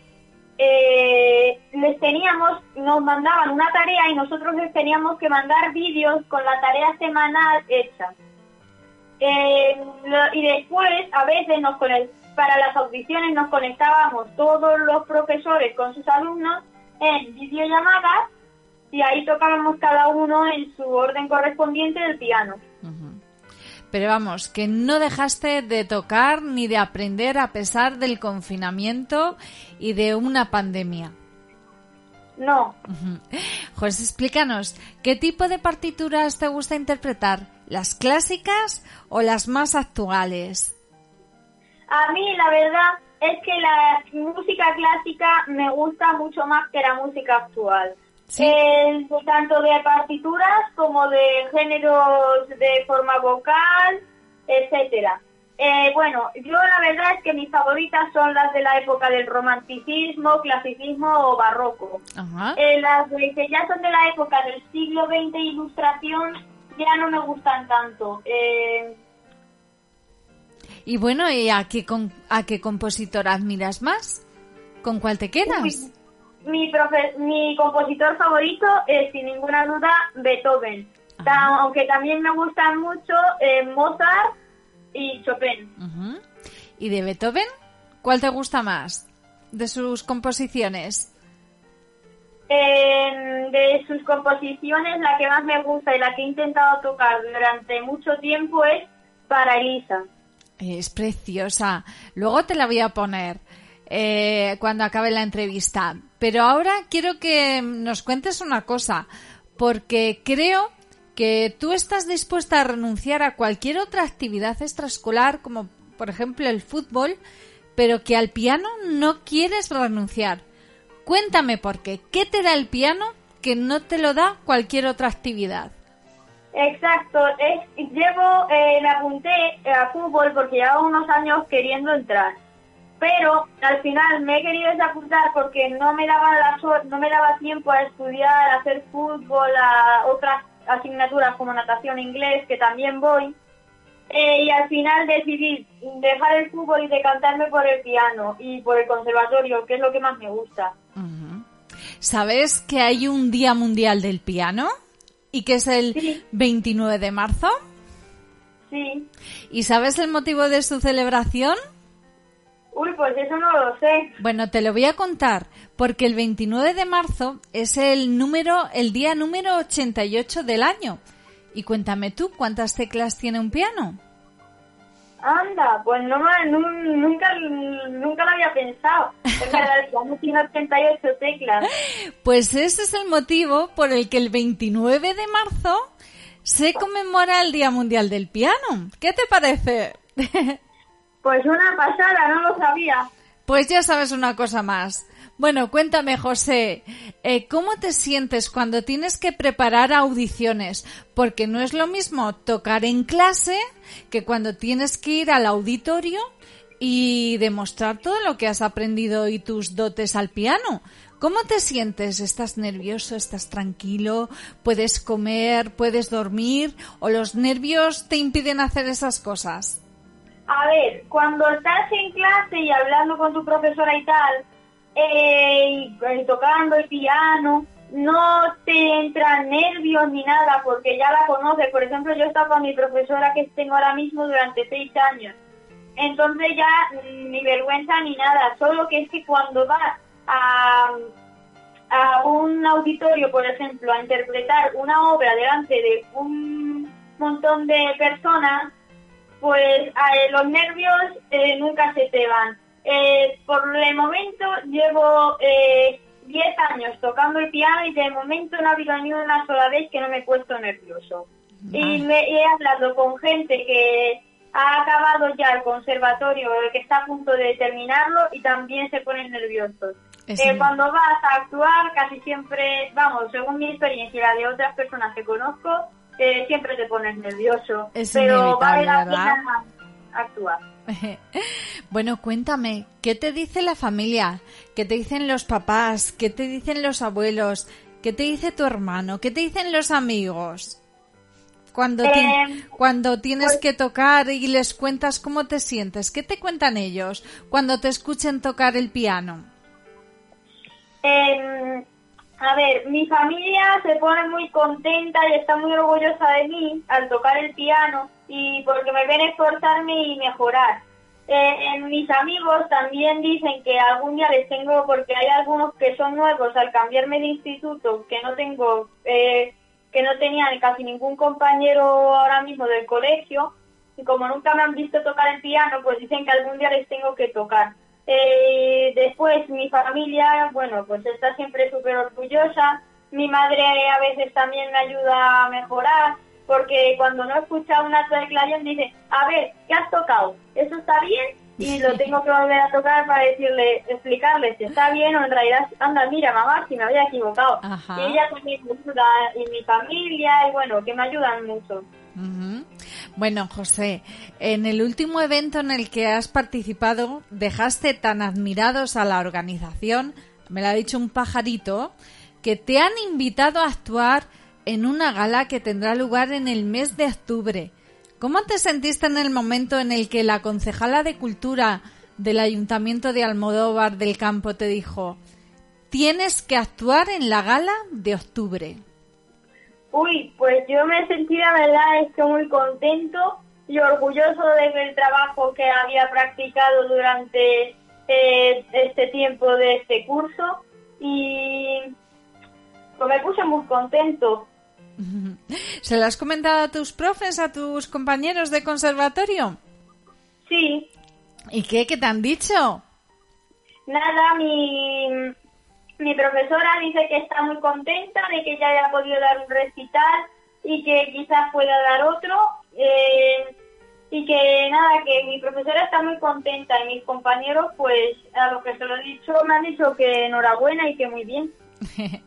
L: eh, les teníamos, nos mandaban una tarea y nosotros les teníamos que mandar vídeos con la tarea semanal hecha. Lo- y después, a veces, nos para las audiciones nos conectábamos todos los profesores con sus alumnos en videollamadas y ahí tocábamos cada uno en su orden correspondiente del piano.
B: Pero vamos, que no dejaste de tocar ni de aprender a pesar del confinamiento y de una pandemia.
L: No,
B: Ujú. José, explícanos, ¿qué tipo de partituras te gusta interpretar? ¿Las clásicas o las más actuales?
L: a mí la verdad es que la música clásica me gusta mucho más que la música actual. Eh, tanto de partituras como de géneros de forma vocal, etcétera. Eh, bueno, yo la verdad es que mis favoritas son las de la época del romanticismo, clasicismo o barroco.
B: Ajá.
L: Eh, las de- que ya son de la época del siglo XX ilustración ya no me gustan tanto. Eh,
B: Y bueno, ¿y a qué, a qué compositor admiras más? ¿Con cuál te quedas?
L: Mi, profe- mi compositor favorito es sin ninguna duda Beethoven. Aunque también me gustan mucho eh, Mozart y Chopin.
B: ¿Y de Beethoven? ¿Cuál te gusta más de sus composiciones?
L: Eh, de sus composiciones, la que más me gusta y la que he intentado tocar durante mucho tiempo es para Elisa.
B: Es preciosa. Luego te la voy a poner eh, cuando acabe la entrevista. Pero ahora quiero que nos cuentes una cosa, porque creo que tú estás dispuesta a renunciar a cualquier otra actividad extraescolar, como por ejemplo el fútbol, pero que al piano no quieres renunciar. Cuéntame por qué. ¿Qué te da el piano que no te lo da cualquier otra actividad?
L: Exacto, es, llevo, eh, me apunté a fútbol porque llevaba unos años queriendo entrar, pero al final me he querido desapuntar porque no me daba la no me daba tiempo a estudiar, a hacer fútbol, a otras asignaturas como natación, e inglés, que también voy, Eh, y al final decidí dejar el fútbol y decantarme por el piano y por el conservatorio, que es lo que más me gusta.
B: ¿Sabes que hay un Día Mundial del Piano? ¿Y que es el 29 de marzo?
L: Sí.
B: ¿Y sabes el motivo de su celebración?
L: Uy, pues eso no lo sé.
B: Bueno, te lo voy a contar, porque el 29 de marzo es el número, el día número 88 del año. Y cuéntame tú, ¿cuántas teclas tiene un piano?
L: Anda, pues no, nunca, nunca lo había pensado. Es verdad, el piano tiene 88 teclas.
B: Pues ese es el motivo por el que el 29 de marzo se conmemora el Día Mundial del Piano. ¿Qué te parece?
L: Pues una pasada, no lo sabía.
B: Pues ya sabes una cosa más. Bueno, cuéntame, José, eh, ¿cómo te sientes cuando tienes que preparar audiciones? Porque no es lo mismo tocar en clase que cuando tienes que ir al auditorio y demostrar todo lo que has aprendido y tus dotes al piano. ¿Cómo te sientes? ¿Estás nervioso? ¿Estás tranquilo? ¿Puedes comer? ¿Puedes dormir? ¿O los nervios te impiden hacer esas cosas?
L: A ver, cuando estás en clase y hablando con tu profesora y tal, eh, y, eh, tocando el piano, no te entran nervios ni nada porque ya la conoces. Por ejemplo, yo he estado con mi profesora que tengo ahora mismo durante seis años. Entonces ya mm, ni vergüenza ni nada, solo que es que cuando vas a, a un auditorio, por ejemplo, a interpretar una obra delante de un montón de personas, pues eh, los nervios eh, nunca se te van. Eh, por el momento llevo eh, 10 años tocando el piano y de momento no ha habido ni una sola vez que no me he puesto nervioso. Y me he hablado con gente que ha acabado ya el conservatorio, que está a punto de terminarlo y también se ponen nerviosos. Eh, cuando vas a actuar, casi siempre, vamos, según mi experiencia y la de otras personas que conozco, siempre te pones nervioso.
B: Es
L: pero vale la pena actuar.
B: Bueno, cuéntame, ¿qué te dice la familia? ¿Qué te dicen los papás? ¿Qué te dicen los abuelos? ¿Qué te dice tu hermano? ¿Qué te dicen los amigos? Cuando,
L: Eh,
B: ti- cuando tienes que tocar y les cuentas cómo te sientes, ¿qué te cuentan ellos cuando te escuchen tocar el piano?
L: Eh, a ver, mi familia se pone muy contenta y está muy orgullosa de mí al tocar el piano y porque me ven esforzarme y mejorar. Eh, mis amigos también dicen que algún día les tengo, porque hay algunos que son nuevos al cambiarme de instituto, que no tengo, eh, que no tenían casi ningún compañero ahora mismo del colegio, y como nunca me han visto tocar el piano, pues dicen que algún día les tengo que tocar. Eh, después mi familia, bueno, pues está siempre súper orgullosa. Mi madre a veces también me ayuda a mejorar, porque cuando no escucha una declaración dice, a ver, ¿qué has tocado? ¿Eso está bien? Y lo tengo que volver a tocar para decirle, explicarle si está bien o en realidad, anda, mira, mamá, si me había equivocado.
B: Ajá.
L: Y ella también me ayuda, y mi familia, y bueno, que me ayudan mucho.
B: Ujú. Bueno, José, en el último evento en el que has participado, dejaste tan admirados a la organización, me lo ha dicho un pajarito, que te han invitado a actuar en una gala que tendrá lugar en el mes de octubre. ¿Cómo te sentiste en el momento en el que la concejala de Cultura del Ayuntamiento de Almodóvar del Campo te dijo, tienes que actuar en la gala de octubre?
L: Uy, pues yo me sentí, la verdad, es que muy contento y orgulloso del trabajo que había practicado durante eh, este tiempo de este curso y pues me puse muy contento.
B: ¿Se lo has comentado a tus profes, a tus compañeros de conservatorio?
L: Sí,
B: ¿Y qué? ¿Qué te han dicho?
L: nada, mi, mi profesora dice que está muy contenta de que ya haya podido dar un recital y que quizás pueda dar otro. eh, y que nada, que mi profesora está muy contenta y mis compañeros, pues a lo que se lo he dicho, me han dicho que enhorabuena y que muy bien.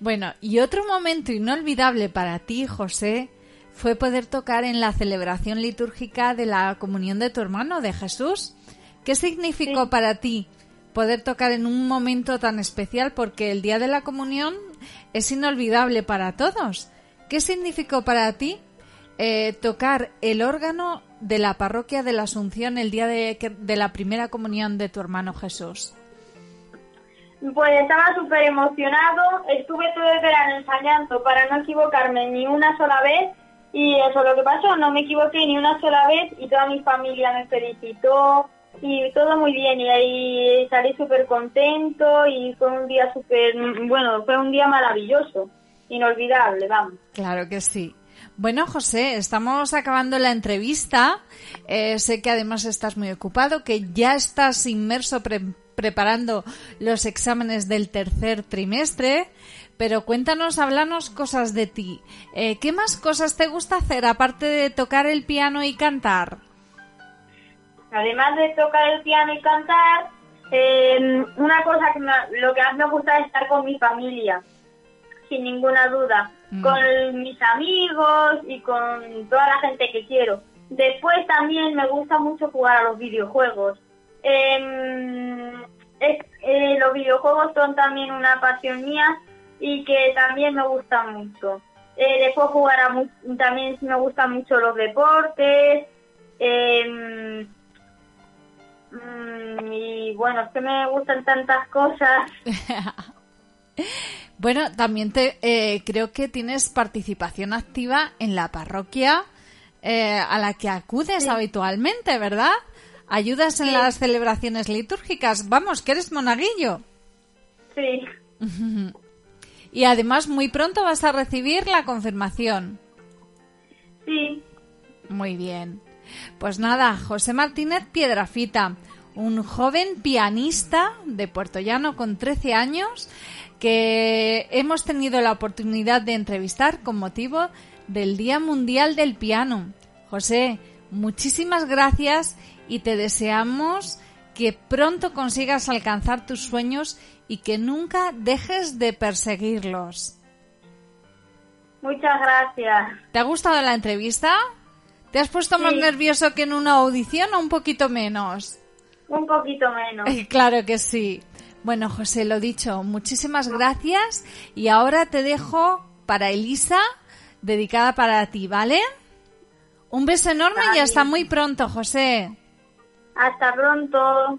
B: Bueno, y otro momento inolvidable para ti, José, fue poder tocar en la celebración litúrgica de la comunión de tu hermano, de Jesús. ¿Qué significó para ti poder tocar en un momento tan especial? Porque el día de la comunión es inolvidable para todos. ¿Qué significó para ti eh, tocar el órgano de la parroquia de la Asunción el día de, la primera comunión de tu hermano Jesús?
L: Pues estaba súper emocionado, estuve todo el verano ensayando para no equivocarme ni una sola vez y eso lo que pasó, no me equivoqué ni una sola vez y toda mi familia me felicitó y todo muy bien y ahí salí súper contento y fue un día súper, bueno, fue un día maravilloso, inolvidable, vamos.
B: Claro que sí. Bueno, José, estamos acabando la entrevista. Eh, sé que además estás muy ocupado, que ya estás inmerso pre- preparando los exámenes del tercer trimestre. Pero cuéntanos, háblanos cosas de ti. Eh, ¿Qué más cosas te gusta hacer aparte de tocar el piano y cantar?
L: Además de tocar el piano y cantar, eh, una cosa que me- lo que más me gusta es estar con mi familia, sin ninguna duda,
B: Mm.
L: con mis amigos y con toda la gente que quiero. Después también me gusta mucho jugar a los videojuegos. Em, es- eh, los videojuegos son también una pasión mía y que también me gusta mucho. Eh, después jugar a también me gustan mucho los deportes. em, mm, y bueno, es que me gustan tantas cosas.
B: Bueno, también te eh, creo que tienes participación activa en la parroquia eh, a la que acudes habitualmente, ¿verdad? Ayudas en
L: Sí.
B: las celebraciones litúrgicas. Vamos, que eres monaguillo.
L: Sí,
B: Y además muy pronto vas a recibir la confirmación.
L: sí.
B: Muy bien. Pues nada, José Martínez Piedrafita, un joven pianista de Puerto Llano con 13 años que hemos tenido la oportunidad de entrevistar con motivo del Día Mundial del Piano. José, muchísimas gracias y te deseamos que pronto consigas alcanzar tus sueños y que nunca dejes de perseguirlos.
L: Muchas gracias.
B: ¿Te ha gustado la entrevista? ¿Te has puesto más nervioso que en una audición o un poquito menos?
L: Un poquito menos.
B: Eh, Claro que sí. Bueno, José, lo dicho, muchísimas gracias y ahora te dejo para Elisa dedicada para ti, ¿vale? Un beso enorme y hasta muy pronto, José.
L: Hasta pronto.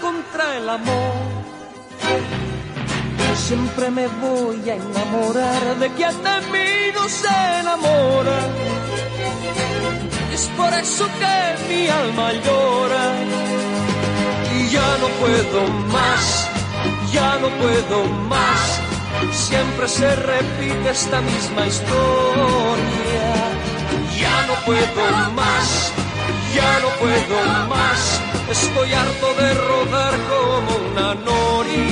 M: Contra el amor. Siempre me voy a enamorar de quien de mí no se enamora. Es por eso que mi alma llora. Y ya no puedo más, ya no puedo más. Siempre se repite esta misma historia. Ya no puedo más, ya no puedo más. Estoy harto de rodar como una noria.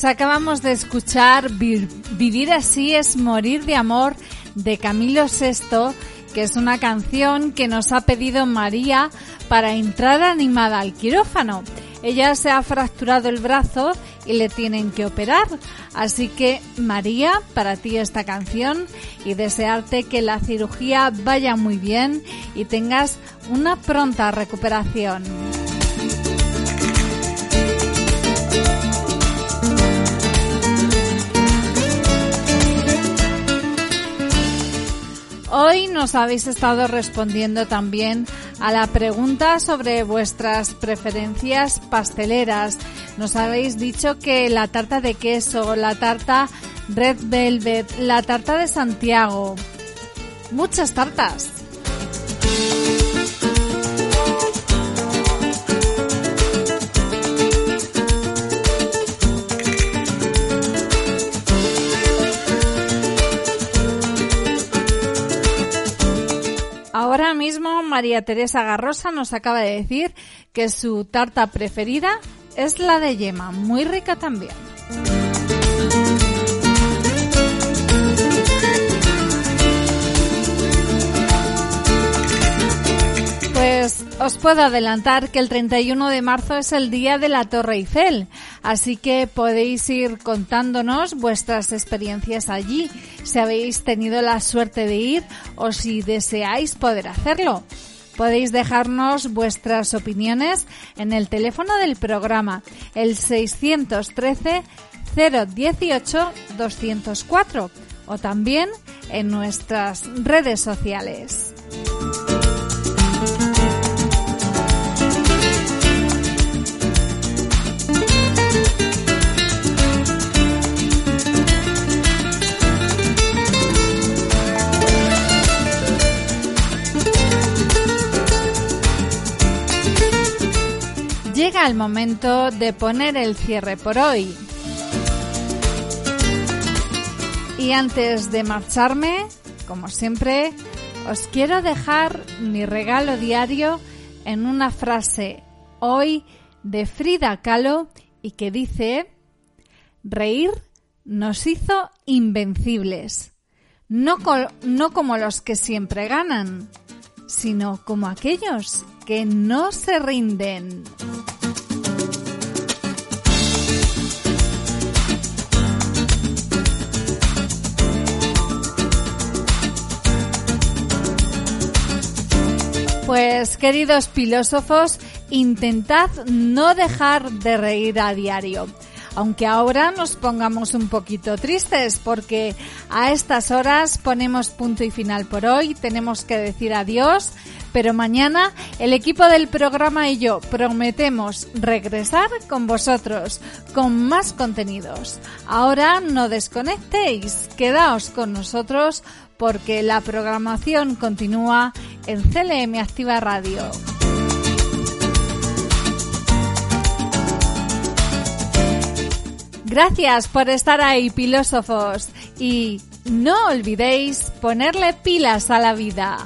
B: Pues acabamos de escuchar Vi- Vivir así es morir de amor de Camilo VI, que es una canción que nos ha pedido María para entrar animada al quirófano. Ella se ha fracturado el brazo y le tienen que operar. Así que María, para ti esta canción y desearte que la cirugía vaya muy bien y tengas una pronta recuperación. Hoy nos habéis estado respondiendo también a la pregunta sobre vuestras preferencias pasteleras. Nos habéis dicho que la tarta de queso, la tarta red velvet, la tarta de Santiago. Muchas tartas. Ahora mismo María Teresa Garrosa nos acaba de decir que su tarta preferida es la de yema, muy rica también. Pues os puedo adelantar que el 31 de marzo es el día de la Torre Eiffel, así que podéis ir contándonos vuestras experiencias allí, si habéis tenido la suerte de ir o si deseáis poder hacerlo. Podéis dejarnos vuestras opiniones en el teléfono del programa, el 613 018 204 o también en nuestras redes sociales. Llega el momento de poner el cierre por hoy. Y antes de marcharme, como siempre, os quiero dejar mi regalo diario en una frase hoy de Frida Kahlo y que dice, reír nos hizo invencibles, no, no como los que siempre ganan, sino como aquellos que no se rinden. Pues queridos filósofos, intentad no dejar de reír a diario. Aunque ahora nos pongamos un poquito tristes porque a estas horas ponemos punto y final por hoy, tenemos que decir adiós, pero mañana el equipo del programa y yo prometemos regresar con vosotros con más contenidos. Ahora no desconectéis, quedaos con nosotros porque la programación continúa en CLM Activa Radio. Gracias por estar ahí, filósofos. Y no olvidéis ponerle pilas a la vida.